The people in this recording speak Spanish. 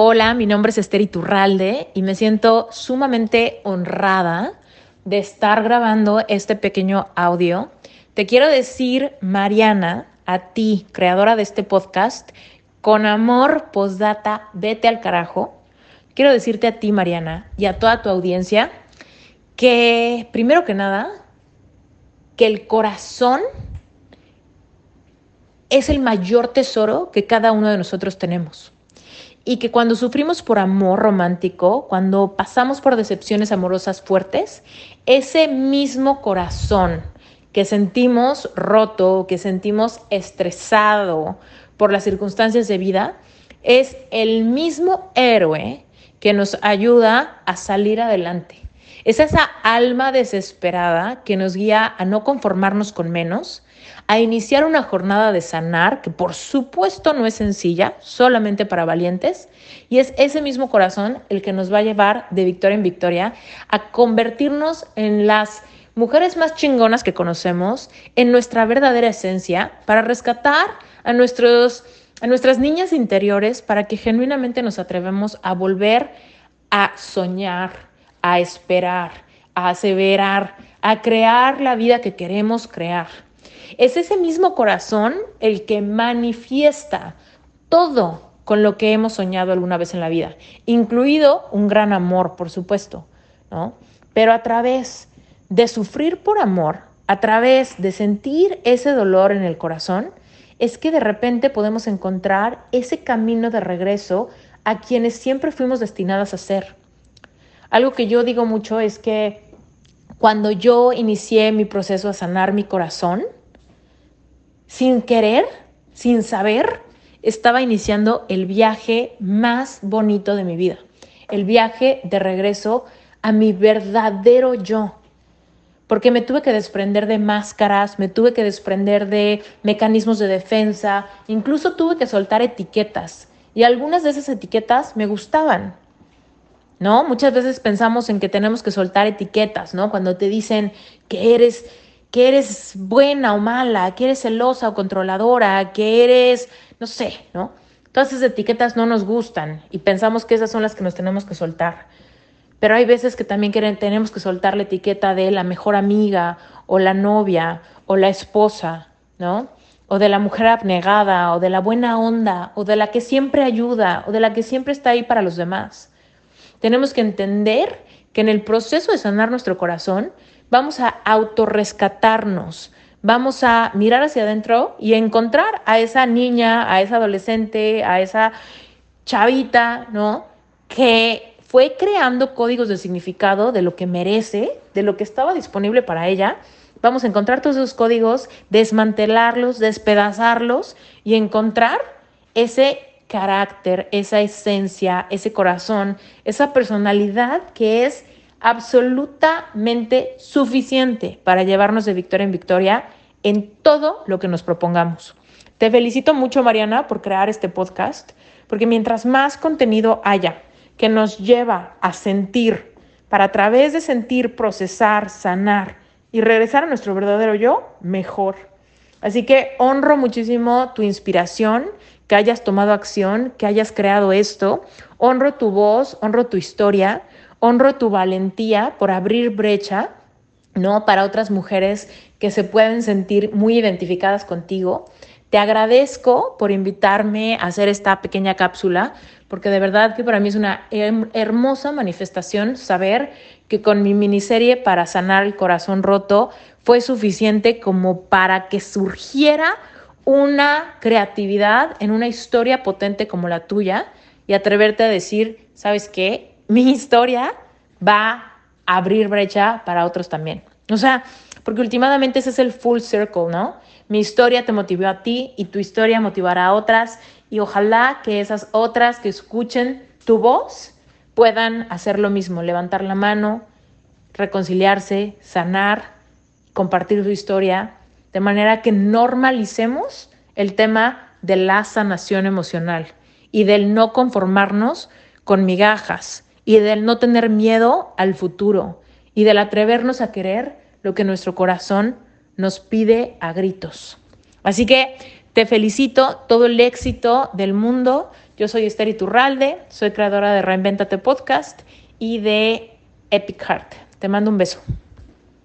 Hola, mi nombre es Esther Iturralde y me siento sumamente honrada de estar grabando este pequeño audio. Te quiero decir, Mariana, a ti, creadora de este podcast, con amor, postdata, vete al carajo. Quiero decirte a ti, Mariana, y a toda tu audiencia, que primero que nada, que el corazón es el mayor tesoro que cada uno de nosotros tenemos y que cuando sufrimos por amor romántico, cuando pasamos por decepciones amorosas fuertes, ese mismo corazón que sentimos roto, que sentimos estresado por las circunstancias de vida, es el mismo héroe que nos ayuda a salir adelante. Es esa alma desesperada que nos guía a no conformarnos con menos, a iniciar una jornada de sanar, que por supuesto no es sencilla, solamente para valientes, y es ese mismo corazón el que nos va a llevar de victoria en victoria a convertirnos en las mujeres más chingonas que conocemos, en nuestra verdadera esencia, para rescatar a, nuestros, a nuestras niñas interiores, para que genuinamente nos atrevamos a volver a soñar, a esperar, a aseverar, a crear la vida que queremos crear. Es ese mismo corazón el que manifiesta todo con lo que hemos soñado alguna vez en la vida, incluido un gran amor, por supuesto, ¿no? Pero a través de sufrir por amor, a través de sentir ese dolor en el corazón, es que de repente podemos encontrar ese camino de regreso a quienes siempre fuimos destinadas a ser. Algo que yo digo mucho es que cuando yo inicié mi proceso a sanar mi corazón, sin querer, sin saber, estaba iniciando el viaje más bonito de mi vida, el viaje de regreso a mi verdadero yo. Porque me tuve que desprender de máscaras, me tuve que desprender de mecanismos de defensa, incluso tuve que soltar etiquetas. Y algunas de esas etiquetas me gustaban, ¿no? Muchas veces pensamos en que tenemos que soltar etiquetas, ¿no? Cuando te dicen que eres que eres buena o mala, que eres celosa o controladora, que eres, no sé, ¿no? Todas esas etiquetas no nos gustan y pensamos que esas son las que nos tenemos que soltar. Pero hay veces que también tenemos que soltar la etiqueta de la mejor amiga o la novia o la esposa, ¿no? O de la mujer abnegada o de la buena onda o de la que siempre ayuda o de la que siempre está ahí para los demás. Tenemos que entender que en el proceso de sanar nuestro corazón vamos a autorrescatarnos, vamos a mirar hacia adentro y encontrar a esa niña, a esa adolescente, a esa chavita, ¿no? Que fue creando códigos de significado de lo que merece, de lo que estaba disponible para ella. Vamos a encontrar todos esos códigos, desmantelarlos, despedazarlos y encontrar ese carácter, esa esencia, ese corazón, esa personalidad que es absolutamente suficiente para llevarnos de victoria en victoria en todo lo que nos propongamos. Te felicito mucho, Mariana, por crear este podcast, porque mientras más contenido haya que nos lleva a sentir, para a través de sentir, procesar, sanar y regresar a nuestro verdadero yo, mejor. Así que honro muchísimo tu inspiración, que hayas tomado acción, que hayas creado esto. Honro tu voz, honro tu historia, honro tu valentía por abrir brecha, ¿no? Para otras mujeres que se pueden sentir muy identificadas contigo. Te agradezco por invitarme a hacer esta pequeña cápsula, porque de verdad que para mí es una hermosa manifestación saber que con mi miniserie para sanar el corazón roto fue suficiente como para que surgiera una creatividad en una historia potente como la tuya y atreverte a decir, ¿sabes qué? Mi historia va a abrir brecha para otros también. O sea, porque últimamente ese es el full circle, ¿no? Mi historia te motivó a ti y tu historia motivará a otras y ojalá que esas otras que escuchen tu voz puedan hacer lo mismo, levantar la mano, reconciliarse, sanar, compartir su historia, de manera que normalicemos el tema de la sanación emocional y del no conformarnos con migajas, y del no tener miedo al futuro y del atrevernos a querer lo que nuestro corazón nos pide a gritos. Así que te felicito todo el éxito del mundo, Yo soy Esther Iturralde, soy creadora de Reinventate Podcast y de Epic Heart. Te mando un beso.